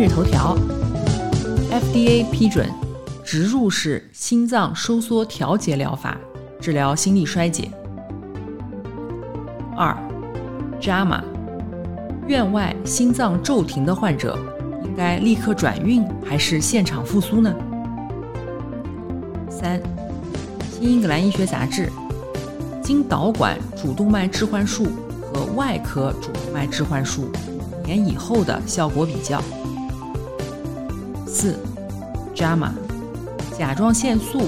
今日头条：FDA 批准植入式心脏收缩调节疗法治疗心力衰竭。二，JAMA，院外心脏骤停的患者应该立刻转运还是现场复苏呢？三，《新英格兰医学杂志》，经导管主动脉置换术和外科主动脉置换术五年以后的效果比较。四，JAMA，甲状腺素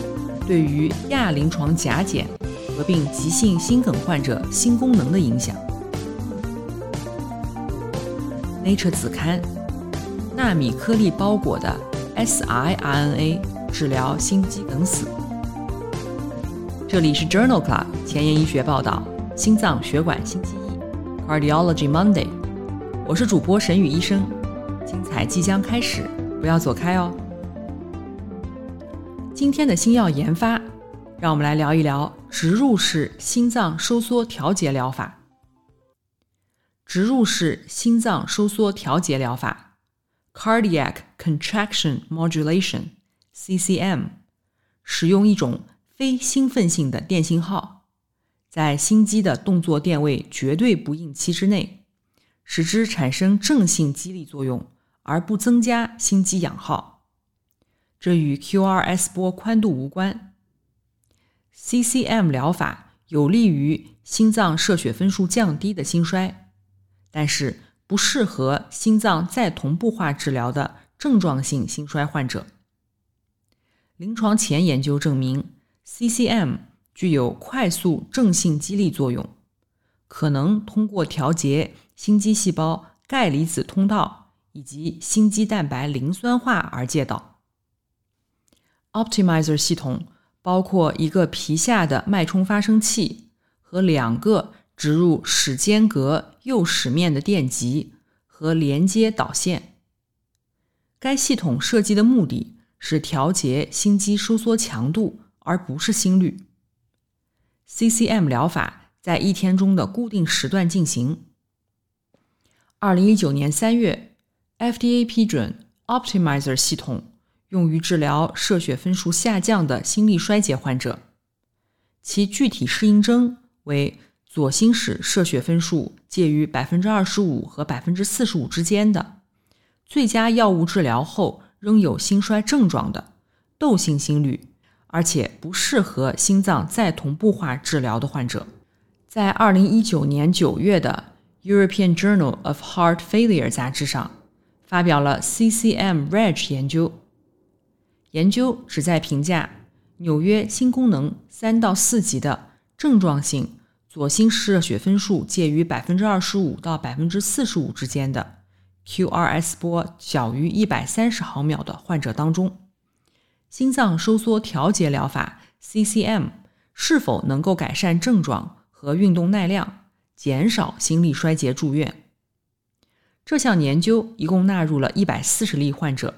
对于亚临床甲减合并急性心梗患者心功能的影响。Nature 子刊，纳米颗粒包裹的 siRNA 治疗心肌梗死。这里是 Journal Club 前沿医学报道，心脏血管心肌医 Cardiology Monday，我是主播沈宇医生，精彩即将开始。不要走开哦！今天的新药研发，让我们来聊一聊植入式心脏收缩调节疗法。植入式心脏收缩调节疗法 （Cardiac Contraction Modulation，CCM） 使用一种非兴奋性的电信号，在心肌的动作电位绝对不应期之内，使之产生正性激励作用。而不增加心肌氧耗，这与 QRS 波宽度无关。CCM 疗法有利于心脏射血分数降低的心衰，但是不适合心脏再同步化治疗的症状性心衰患者。临床前研究证明，CCM 具有快速正性激励作用，可能通过调节心肌细胞钙离子通道。以及心肌蛋白磷酸化而借道。Optimizer 系统包括一个皮下的脉冲发生器和两个植入室间隔右室面的电极和连接导线。该系统设计的目的是调节心肌收缩强度，而不是心率。CCM 疗法在一天中的固定时段进行。二零一九年三月。FDA 批准 Optimizer 系统用于治疗射血分数下降的心力衰竭患者，其具体适应症为左心室射血分数介于百分之二十五和百分之四十五之间的，最佳药物治疗后仍有心衰症状的窦性心律，而且不适合心脏再同步化治疗的患者。在二零一九年九月的 European Journal of Heart Failure 杂志上。发表了 CCM REG 研究，研究旨在评价纽约心功能三到四级的症状性左心室血分数介于百分之二十五到百分之四十五之间的 QRS 波小于一百三十毫秒的患者当中，心脏收缩调节疗法 CCM 是否能够改善症状和运动耐量，减少心力衰竭住院。这项研究一共纳入了一百四十例患者，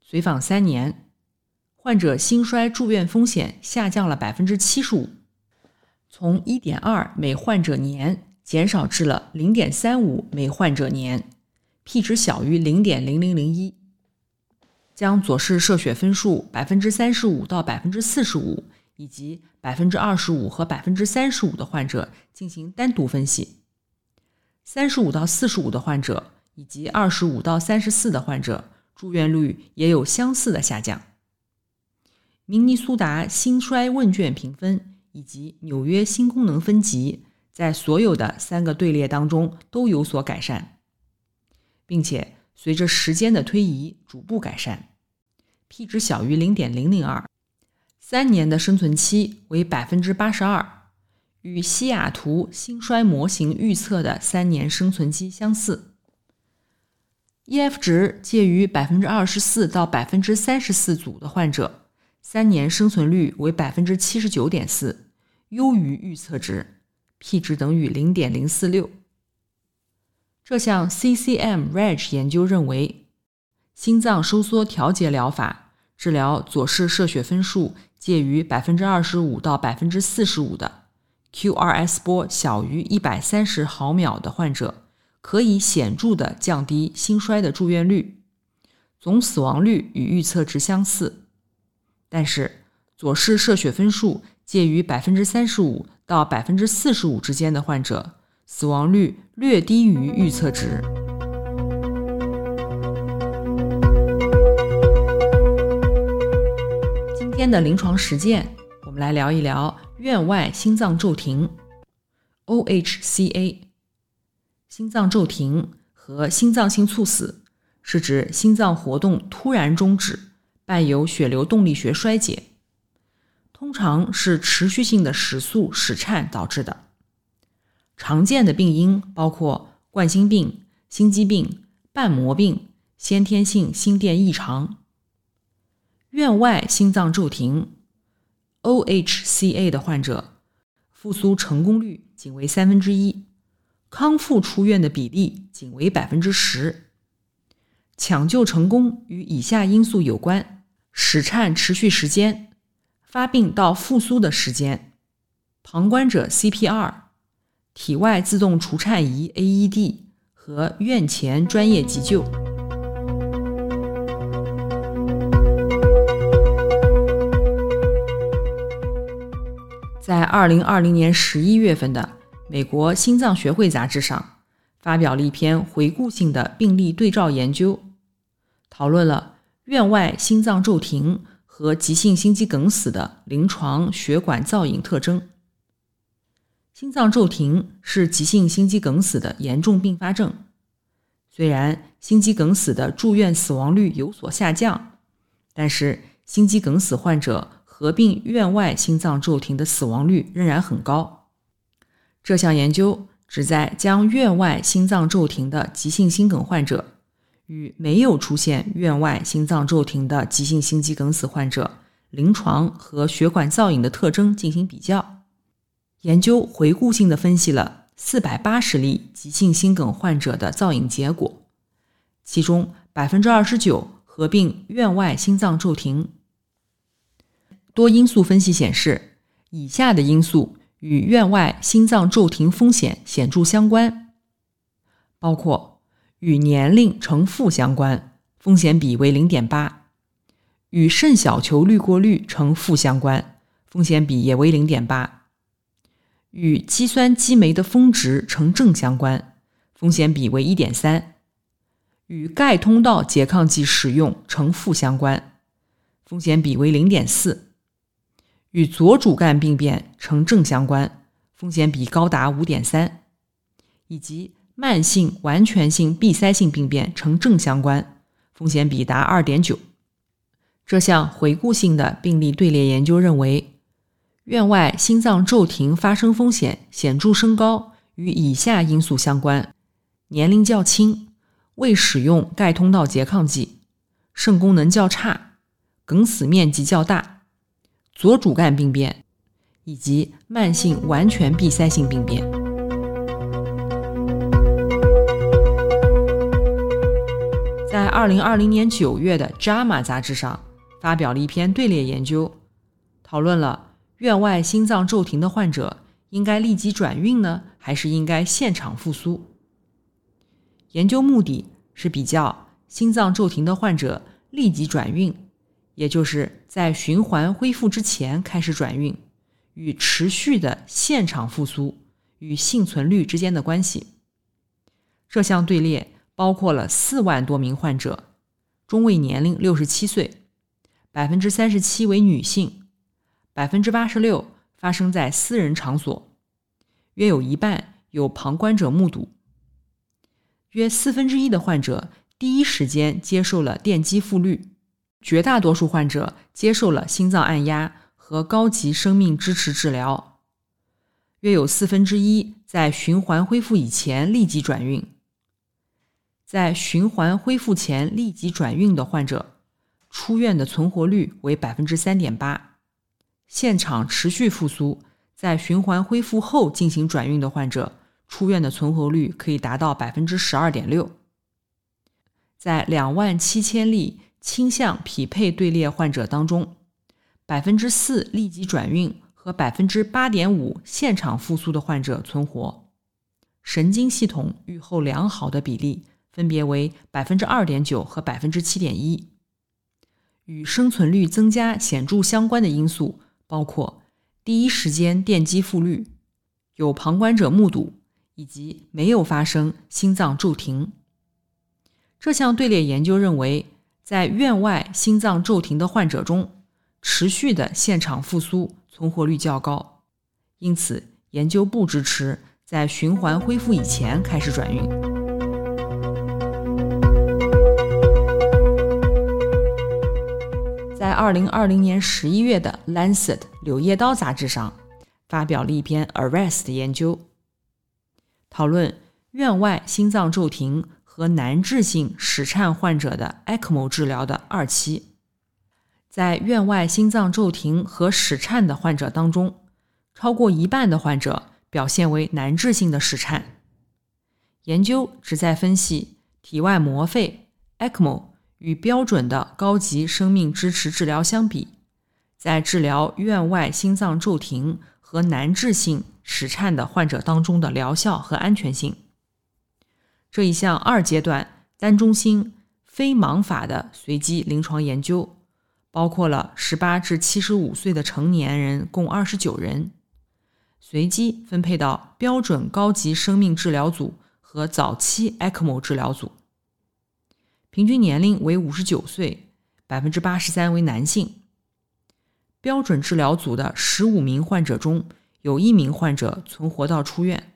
随访三年，患者心衰住院风险下降了百分之七十五，从一点二每患者年减少至了零点三五每患者年，P 值小于零点零零零一。将左室射血分数百分之三十五到百分之四十五，以及百分之二十五和百分之三十五的患者进行单独分析。三十五到四十五的患者以及二十五到三十四的患者住院率也有相似的下降。明尼苏达心衰问卷评分以及纽约心功能分级在所有的三个队列当中都有所改善，并且随着时间的推移逐步改善。P 值小于零点零零二，三年的生存期为百分之八十二。与西雅图心衰模型预测的三年生存期相似。，EF 值介于百分之二十四到百分之三十四组的患者，三年生存率为百分之七十九点四，优于预测值，p 值等于零点零四六。这项 CCM-RAGE 研究认为，心脏收缩调节疗法治疗左室射血分数介于百分之二十五到百分之四十五的 QRS 波小于一百三十毫秒的患者。可以显著的降低心衰的住院率，总死亡率与预测值相似。但是，左室射血分数介于百分之三十五到百分之四十五之间的患者，死亡率略低于预测值。今天的临床实践，我们来聊一聊院外心脏骤停 （OHCA）。心脏骤停和心脏性猝死是指心脏活动突然终止，伴有血流动力学衰竭，通常是持续性的室速室颤导致的。常见的病因包括冠心病、心肌病、瓣膜病、先天性心电异常。院外心脏骤停 （OHCA） 的患者，复苏成功率仅为三分之一。康复出院的比例仅为百分之十，抢救成功与以下因素有关：室颤持续时间、发病到复苏的时间、旁观者 CPR、体外自动除颤仪 AED 和院前专业急救。在二零二零年十一月份的。美国心脏学会杂志上发表了一篇回顾性的病例对照研究，讨论了院外心脏骤停和急性心肌梗死的临床血管造影特征。心脏骤停是急性心肌梗死的严重并发症，虽然心肌梗死的住院死亡率有所下降，但是心肌梗死患者合并院外心脏骤停的死亡率仍然很高。这项研究旨在将院外心脏骤停的急性心梗患者与没有出现院外心脏骤停的急性心肌梗死患者临床和血管造影的特征进行比较。研究回顾性的分析了四百八十例急性心梗患者的造影结果，其中百分之二十九合并院外心脏骤停。多因素分析显示，以下的因素。与院外心脏骤停风险显著相关，包括与年龄呈负相关，风险比为零点八；与肾小球滤过率呈负相关，风险比也为零点八；与肌酸激酶的峰值呈正相关，风险比为一点三；与钙通道拮抗剂使用呈负相关，风险比为零点四。与左主干病变呈正相关，风险比高达五点三；以及慢性完全性闭塞性病变呈正相关，风险比达二点九。这项回顾性的病例队列研究认为，院外心脏骤停发生风险显著升高与以下因素相关：年龄较轻、未使用钙通道拮抗剂、肾功能较差、梗死面积较大。左主干病变以及慢性完全闭塞性病变。在二零二零年九月的《JAMA》杂志上发表了一篇队列研究，讨论了院外心脏骤停的患者应该立即转运呢，还是应该现场复苏？研究目的是比较心脏骤停的患者立即转运。也就是在循环恢复之前开始转运，与持续的现场复苏与幸存率之间的关系。这项队列包括了四万多名患者，中位年龄六十七岁，百分之三十七为女性，百分之八十六发生在私人场所，约有一半有旁观者目睹，约四分之一的患者第一时间接受了电击复律。绝大多数患者接受了心脏按压和高级生命支持治疗，约有四分之一在循环恢复以前立即转运。在循环恢复前立即转运的患者，出院的存活率为百分之三点八；现场持续复苏，在循环恢复后进行转运的患者，出院的存活率可以达到百分之十二点六。在两万七千例倾向匹配队列患者当中，百分之四立即转运和百分之八点五现场复苏的患者存活，神经系统愈后良好的比例。分别为百分之二点九和百分之七点一。与生存率增加显著相关的因素包括第一时间电击复律、有旁观者目睹以及没有发生心脏骤停。这项队列研究认为，在院外心脏骤停的患者中，持续的现场复苏存活率较高，因此研究不支持在循环恢复以前开始转运。在二零二零年十一月的《Lancet》柳叶刀杂志上，发表了一篇 Arrest 研究，讨论院外心脏骤停和难治性室颤患者的 ECMO 治疗的二期。在院外心脏骤停和室颤的患者当中，超过一半的患者表现为难治性的室颤。研究旨在分析体外膜肺 ECMO。与标准的高级生命支持治疗相比，在治疗院外心脏骤停和难治性室颤的患者当中的疗效和安全性。这一项二阶段单中心非盲法的随机临床研究，包括了十八至七十五岁的成年人共二十九人，随机分配到标准高级生命治疗组和早期 ECMO 治疗组。平均年龄为五十九岁，百分之八十三为男性。标准治疗组的十五名患者中有一名患者存活到出院。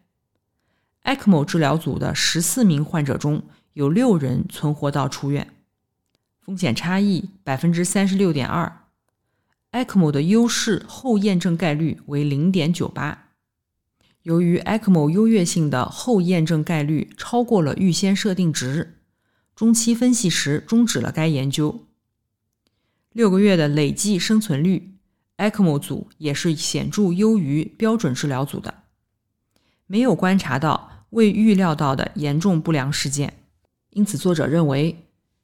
ECMO 治疗组的十四名患者中有六人存活到出院。风险差异百分之三十六点二。ECMO 的优势后验证概率为零点九八。由于 ECMO 优越性的后验证概率超过了预先设定值。中期分析时终止了该研究。六个月的累计生存率，ECMO 组也是显著优于标准治疗组的，没有观察到未预料到的严重不良事件。因此，作者认为，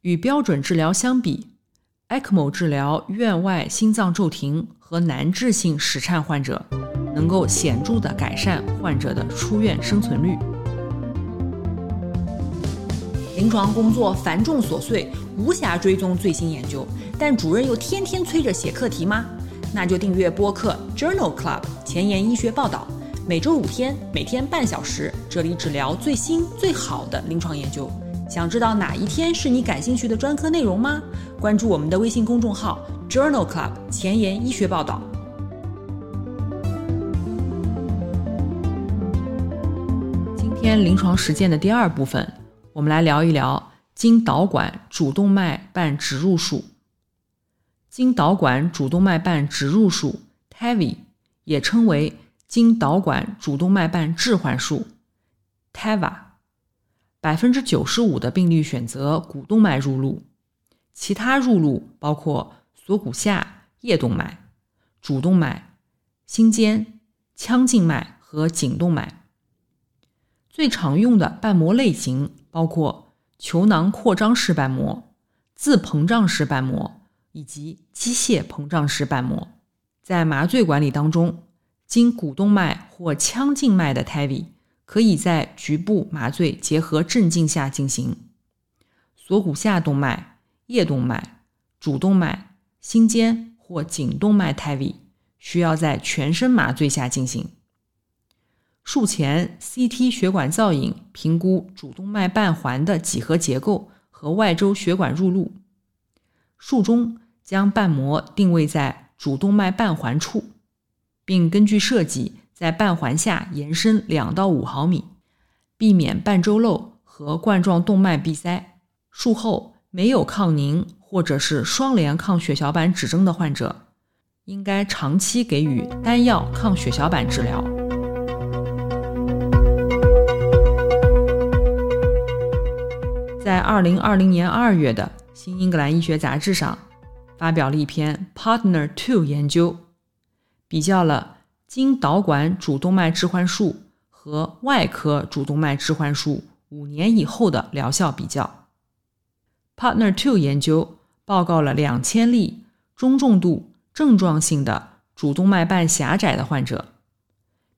与标准治疗相比，ECMO 治疗院外心脏骤停和难治性室颤患者，能够显著地改善患者的出院生存率。临床工作繁重琐碎，无暇追踪最新研究，但主任又天天催着写课题吗？那就订阅播客 Journal Club 前沿医学报道，每周五天，每天半小时，这里只聊最新最好的临床研究。想知道哪一天是你感兴趣的专科内容吗？关注我们的微信公众号 Journal Club 前沿医学报道。今天临床实践的第二部分。我们来聊一聊经导管主动脉瓣植入术。经导管主动脉瓣植入术 （TAVI） 也称为经导管主动脉瓣置换术 （TAVA）。百分之九十五的病例选择股动脉入路，其他入路包括锁骨下叶动脉、主动脉、心尖、腔静脉和颈动脉。最常用的瓣膜类型。包括球囊扩张式瓣膜、自膨胀式瓣膜以及机械膨胀式瓣膜。在麻醉管理当中，经股动脉或腔静脉的 TAVI 可以在局部麻醉结合镇静下进行。锁骨下动脉、叶动脉、主动脉、心尖或颈动脉 TAVI 需要在全身麻醉下进行。术前 CT 血管造影评估主动脉瓣环的几何结构和外周血管入路。术中将瓣膜定位在主动脉瓣环处，并根据设计在瓣环下延伸两到五毫米，避免瓣周漏和冠状动脉闭塞。术后没有抗凝或者是双联抗血小板指征的患者，应该长期给予单药抗血小板治疗。在二零二零年二月的《新英格兰医学杂志》上发表了一篇 Partner Two 研究，比较了经导管主动脉置换术和外科主动脉置换术五年以后的疗效比较。Partner Two 研究报告了两千例中重度症状性的主动脉瓣狭窄的患者，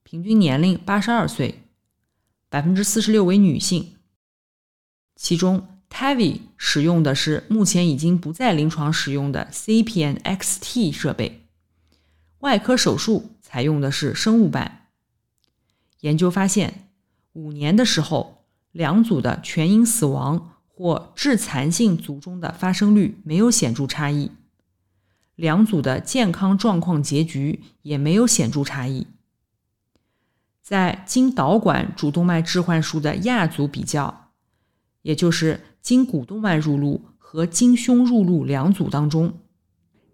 平均年龄八十二岁，百分之四十六为女性。其中，TAVI 使用的是目前已经不在临床使用的 CPN XT 设备，外科手术采用的是生物瓣。研究发现，五年的时候，两组的全因死亡。或致残性卒中的发生率没有显著差异，两组的健康状况结局也没有显著差异。在经导管主动脉置换术的亚组比较，也就是经股动脉入路和经胸入路两组当中，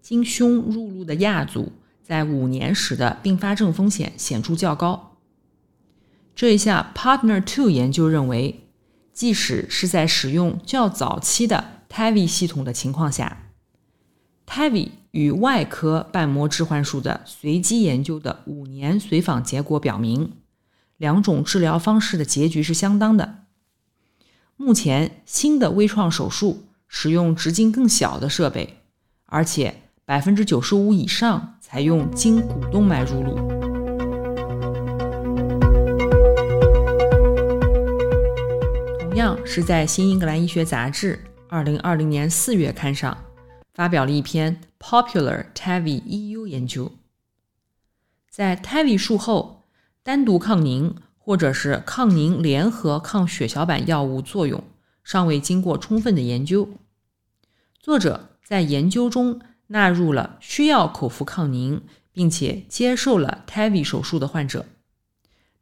经胸入路的亚组在五年时的并发症风险显著较高。这一下，Partner Two 研究认为。即使是在使用较早期的 TAVI 系统的情况下，TAVI 与外科瓣膜置换术的随机研究的五年随访结果表明，两种治疗方式的结局是相当的。目前，新的微创手术使用直径更小的设备，而且百分之九十五以上采用经股动脉入路。同样是在《新英格兰医学杂志》二零二零年四月刊上发表了一篇 Popular TAVI EU 研究。在 TAVI 术后，单独抗凝或者是抗凝联合抗血小板药物作用尚未经过充分的研究。作者在研究中纳入了需要口服抗凝并且接受了 TAVI 手术的患者，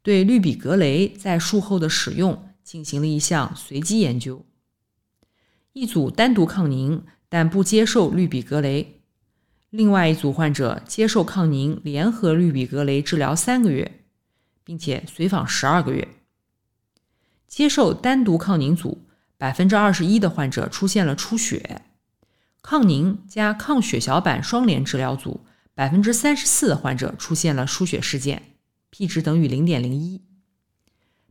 对氯吡格雷在术后的使用。进行了一项随机研究，一组单独抗凝但不接受氯吡格雷，另外一组患者接受抗凝联合氯吡格雷治疗三个月，并且随访十二个月。接受单独抗凝组百分之二十一的患者出现了出血，抗凝加抗血小板双联治疗组百分之三十四的患者出现了输血事件，p 值等于零点零一。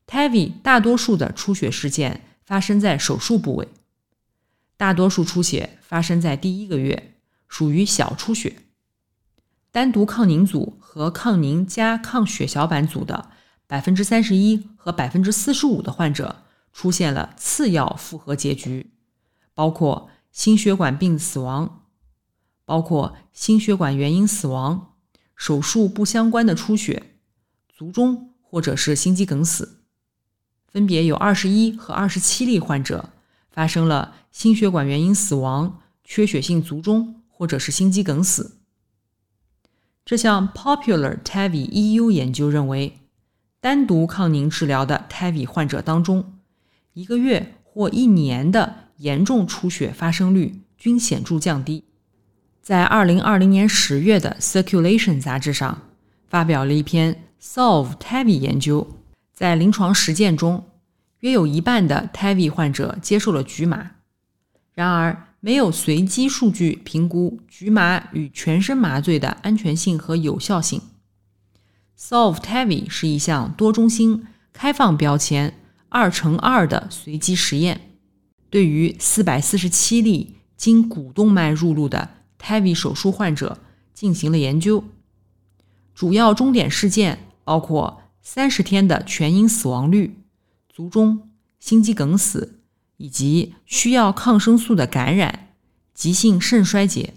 TAVI 大多数的出血事件发生在手术部位，大多数出血发生在第一个月，属于小出血。单独抗凝组和抗凝加抗血小板组的百分之三十一和百分之四十五的患者出现了次要复合结局，包括心血管病死亡，包括心血管原因死亡、手术不相关的出血、卒中或者是心肌梗死。分别有二十一和二十七例患者发生了心血管原因死亡、缺血性卒中或者是心肌梗死。这项 Popular TAVI EU 研究认为，单独抗凝治疗的 TAVI 患者当中，一个月或一年的严重出血发生率均显著降低。在二零二零年十月的 Circulation 杂志上发表了一篇 Solve TAVI 研究。在临床实践中，约有一半的 TAVI 患者接受了局麻。然而，没有随机数据评估局麻与全身麻醉的安全性和有效性。Solve TAVI 是一项多中心、开放标签、二乘二的随机实验，对于四百四十七例经股动脉入路的 TAVI 手术患者进行了研究。主要终点事件包括。三十天的全因死亡率、卒中、心肌梗死以及需要抗生素的感染、急性肾衰竭，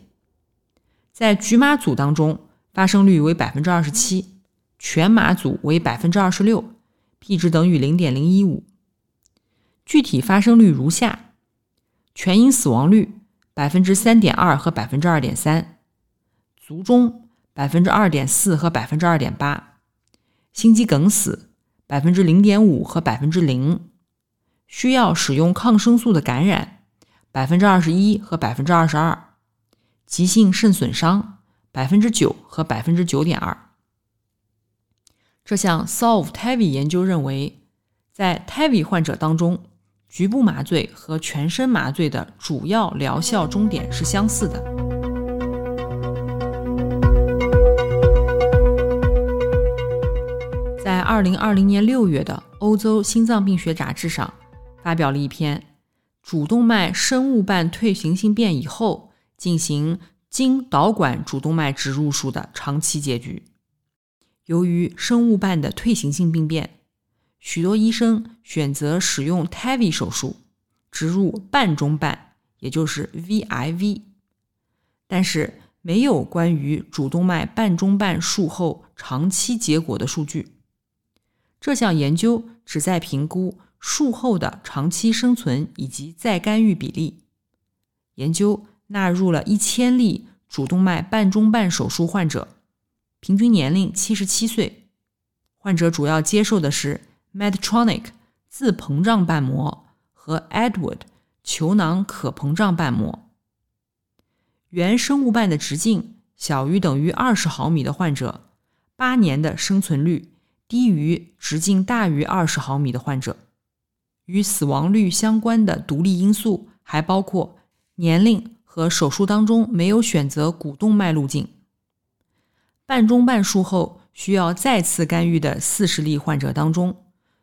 在局麻组当中发生率为百分之二十七，全麻组为百分之二十六，p 值等于零点零一五。具体发生率如下：全因死亡率百分之三点二和百分之二点三，卒中百分之二点四和百分之二点八。心肌梗死百分之零点五和百分之零，需要使用抗生素的感染百分之二十一和百分之二十二，急性肾损伤百分之九和百分之九点二。这项 Solve TAVI 研究认为，在 TAVI 患者当中局部麻醉和全身麻醉的主要疗效终点是相似的。在二零二零年六月的《欧洲心脏病学杂志》上，发表了一篇主动脉生物瓣退行性变以后进行经导管主动脉植入术的长期结局。由于生物瓣的退行性病变，许多医生选择使用 TAVI 手术植入瓣中瓣，也就是 VIV，但是没有关于主动脉瓣中瓣术后长期结果的数据。这项研究旨在评估术后的长期生存以及再干预比例。研究纳入了一千例主动脉瓣中瓣手术患者，平均年龄七十七岁，患者主要接受的是。Medtronic 自膨胀瓣膜和 Edward 球囊可膨胀瓣膜。原生物瓣的直径小于等于二十毫米的患者，八年的生存率低于直径大于二十毫米的患者。与死亡率相关的独立因素还包括年龄和手术当中没有选择股动脉路径。瓣中瓣术后需要再次干预的四十例患者当中。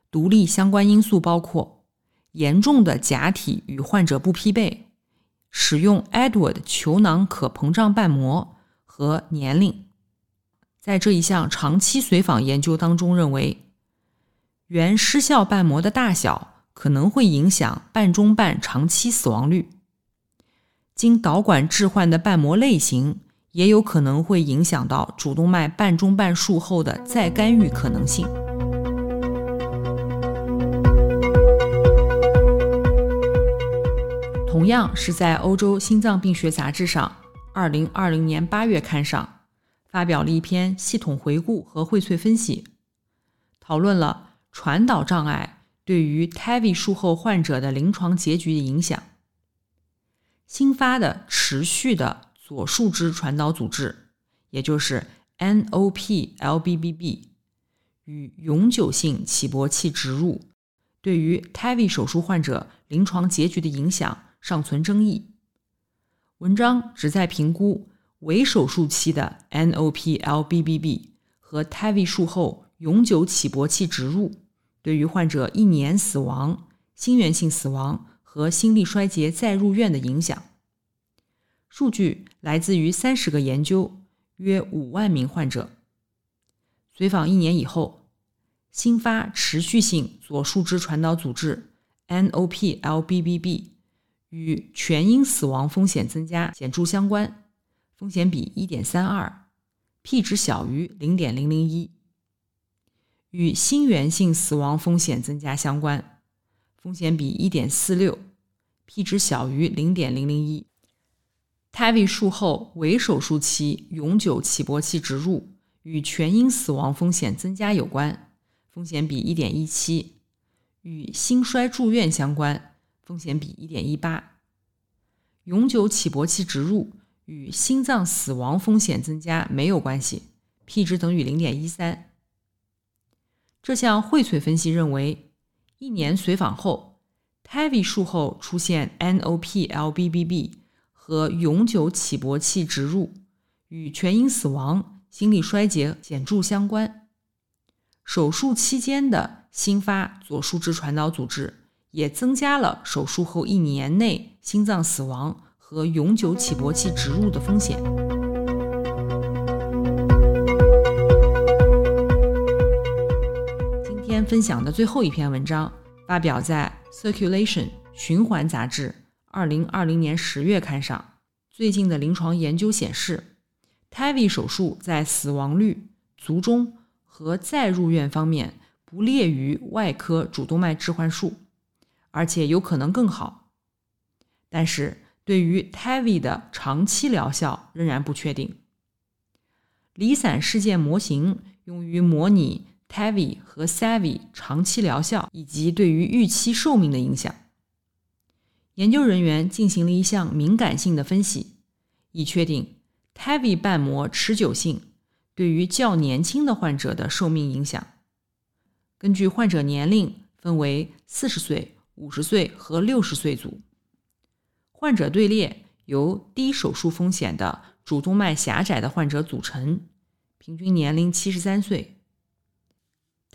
独立相关因素包括严重的假体与患者不匹配、使用 Edward 球囊可膨胀瓣膜和年龄。在这一项长期随访研究当中，认为原失效瓣膜的大小可能会影响瓣中瓣长期死亡率。经导管置换的瓣膜类型也有可能会影响到主动脉瓣中瓣术后的再干预可能性。样是在《欧洲心脏病学杂志》上，二零二零年八月刊上发表了一篇系统回顾和荟萃分析，讨论了传导障碍对于 TAVI 术后患者的临床结局的影响。新发的持续的左树枝传导阻滞，也就是 NOP-LBBB，与永久性起搏器植入对于 TAVI 手术患者临床结局的影响。尚存争议。文章旨在评估为手术期的 NOP-LBBB 和 TAVI 术后永久起搏器植入对于患者一年死亡、心源性死亡和心力衰竭再入院的影响。数据来自于三十个研究，约五万名患者。随访一年以后，新发持续性左树枝传导阻滞 NOP-LBBB。与全因死亡风险增加显著相关，风险比一点三二，p 值小于零点零零一。与心源性死亡风险增加相关，风险比一点四六，p 值小于零点零零一。TAVI 术后为手术期永久起搏器植入与全因死亡风险增加有关，风险比一点一七，与心衰住院相关。风险比一点一八，永久起搏器植入与心脏死亡风险增加没有关系，p 值等于零点一三。这项荟萃分析认为，一年随访后，TAVI 术后出现 NOP-LBBB 和永久起搏器植入与全因死亡、心力衰竭显著相关。手术期间的新发左树枝传导阻滞。也增加了手术后一年内心脏死亡和永久起搏器植入的风险。今天分享的最后一篇文章发表在《Circulation 循环杂志》二零二零年十月刊上。最近的临床研究显示，TAVI 手术在死亡率、卒中和再入院方面不劣于外科主动脉置换术。而且有可能更好，但是对于 TAVI 的长期疗效仍然不确定。离散事件模型用于模拟 TAVI 和 SAVI 长期疗效以及对于预期寿命的影响。研究人员进行了一项敏感性的分析，以确定 TAVI 瓣膜持久性对于较年轻的患者的寿命影响。根据患者年龄分为四十岁。五十岁和六十岁组。患者队列由低手术风险的主动脉狭窄的患者组成，平均年龄七十三岁。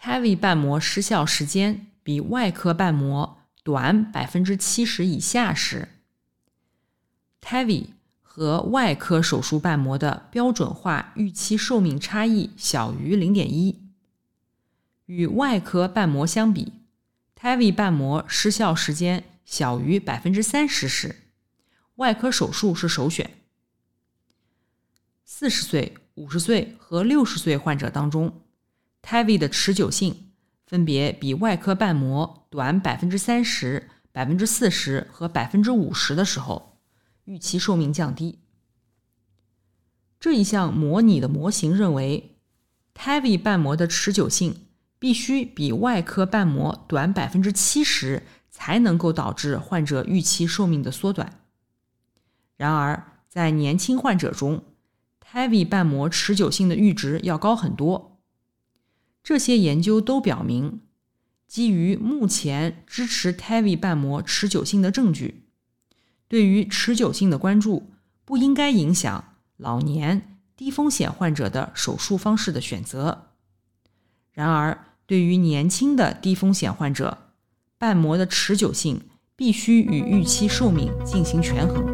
TAVI 瓣膜失效时间比外科瓣膜短百分之七十以下时，TAVI 和外科手术瓣膜的标准化预期寿命差异小于零点一。与外科瓣膜相比，TAVI 瓣膜失效时间小于百分之三十时。外科手术是首选。四十岁、五十岁和六十岁患者当中，TAVI 的持久性分别比外科瓣膜短百分之三十、百分之四十和百分之五十的时候，预期寿命降低。这一项模拟的模型认为，TAVI 瓣膜的持久性必须比外科瓣膜短百分之七十，才能够导致患者预期寿命的缩短。然而，在年轻患者中，TAVI 瓣膜持久性的阈值要高很多。这些研究都表明，基于目前支持 TAVI 瓣膜持久性的证据，对于持久性的关注不应该影响老年低风险患者的手术方式的选择。然而，对于年轻的低风险患者，瓣膜的持久性必须与预期寿命进行权衡。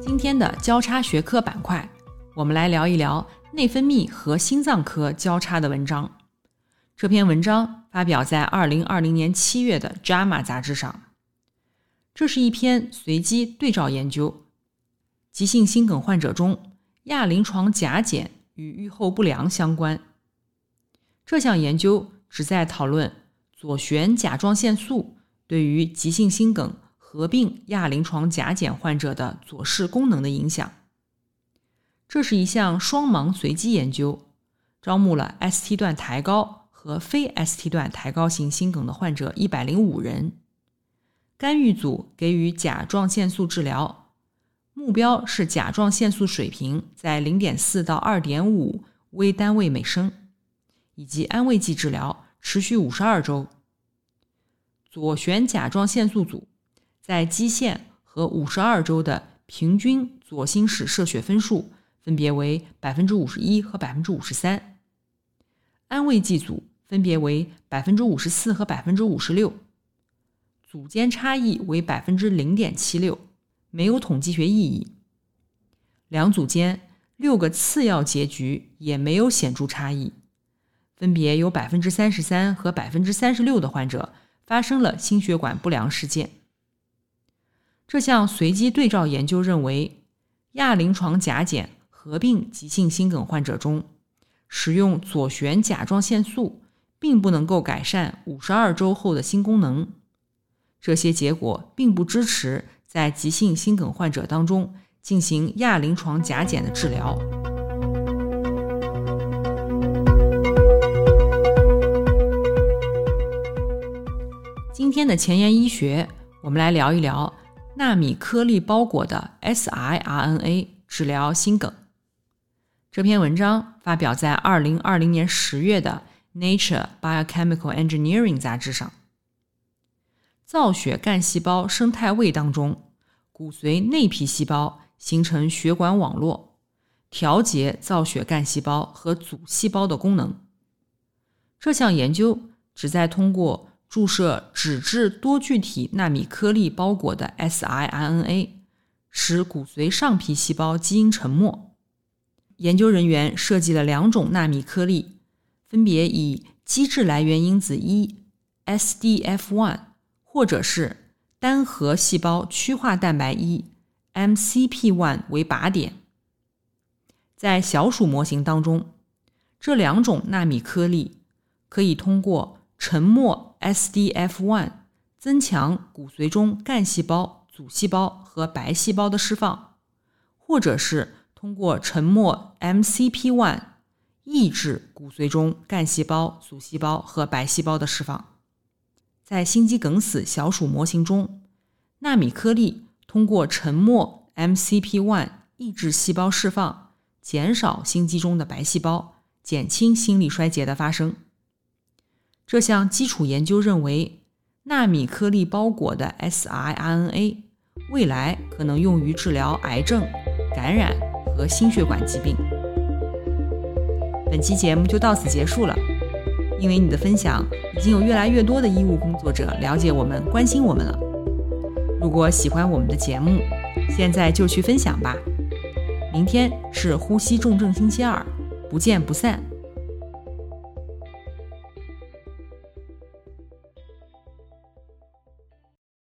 今天的交叉学科板块，我们来聊一聊内分泌和心脏科交叉的文章。这篇文章发表在二零二零年七月的《JAMA》杂志上。这是一篇随机对照研究，急性心梗患者中亚临床甲减与预后不良相关。这项研究旨在讨论左旋甲状腺素对于急性心梗。合并亚临床甲减患者的左室功能的影响。这是一项双盲随机研究，招募了 ST 段抬高和非 ST 段抬高型心梗的患者一百零五人。干预组给予甲状腺素治疗，目标是甲状腺素水平在零点四到二点五微单位每升，以及安慰剂治疗，持续五十二周。左旋甲状腺素组。在基线和五十二周的平均左心室射血分数分别为百分之五十一和百分之五十三，安慰剂组分别为百分之五十四和百分之五十六，组间差异为百分之零点七六，没有统计学意义。两组间六个次要结局也没有显著差异，分别有百分之三十三和百分之三十六的患者发生了心血管不良事件。这项随机对照研究认为，亚临床甲减合并急性心梗患者中，使用左旋甲状腺素并不能够改善五十二周后的心功能。这些结果并不支持在急性心梗患者当中进行亚临床甲减的治疗。今天的前沿医学，我们来聊一聊。纳米颗粒包裹的 siRNA 治疗心梗。这篇文章发表在二零二零年十月的《Nature Biochemical Engineering》杂志上。造血干细胞生态位当中，骨髓内皮细胞形成血管网络，调节造血干细胞和组细胞的功能。这项研究旨在通过。注射脂质多聚体纳米颗粒包裹的 siRNA，使骨髓上皮细胞基因沉没。研究人员设计了两种纳米颗粒，分别以基质来源因子一 （SDF1） 或者是单核细胞趋化蛋白一 （MCP1） 为靶点。在小鼠模型当中，这两种纳米颗粒可以通过沉默。SDF1 增强骨髓中干细胞、组细胞和白细胞的释放，或者是通过沉默 MCP1 抑制骨髓中干细胞、组细胞和白细胞的释放。在心肌梗死小鼠模型中，纳米颗粒通过沉默 MCP1 抑制细胞释放，减少心肌中的白细胞，减轻心力衰竭的发生。这项基础研究认为，纳米颗粒包裹的 siRNA 未来可能用于治疗癌症、感染和心血管疾病。本期节目就到此结束了。因为你的分享，已经有越来越多的医务工作者了解我们、关心我们了。如果喜欢我们的节目，现在就去分享吧。明天是呼吸重症星期二，不见不散。